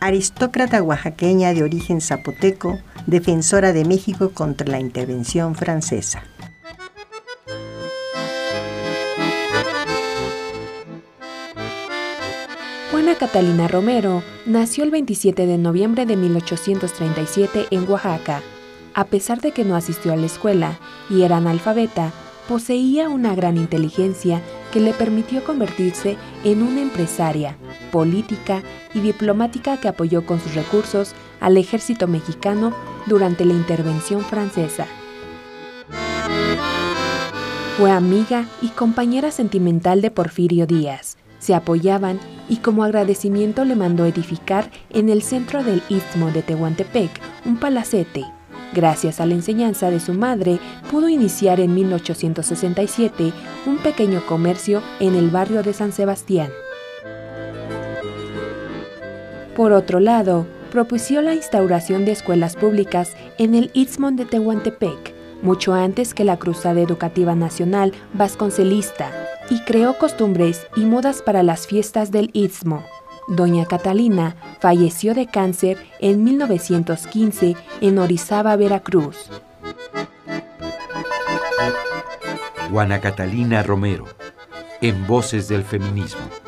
Aristócrata oaxaqueña de origen zapoteco, defensora de México contra la intervención francesa. Juana Catalina Romero nació el 27 de noviembre de 1837 en Oaxaca. A pesar de que no asistió a la escuela y era analfabeta, poseía una gran inteligencia que le permitió convertirse en una empresaria, política y diplomática que apoyó con sus recursos al ejército mexicano durante la intervención francesa. Fue amiga y compañera sentimental de Porfirio Díaz. Se apoyaban y como agradecimiento le mandó edificar en el centro del istmo de Tehuantepec un palacete Gracias a la enseñanza de su madre, pudo iniciar en 1867 un pequeño comercio en el barrio de San Sebastián. Por otro lado, propició la instauración de escuelas públicas en el Istmo de Tehuantepec, mucho antes que la Cruzada Educativa Nacional Vasconcelista, y creó costumbres y modas para las fiestas del Istmo. Doña Catalina falleció de cáncer en 1915 en Orizaba, Veracruz. Juana Catalina Romero, en Voces del Feminismo.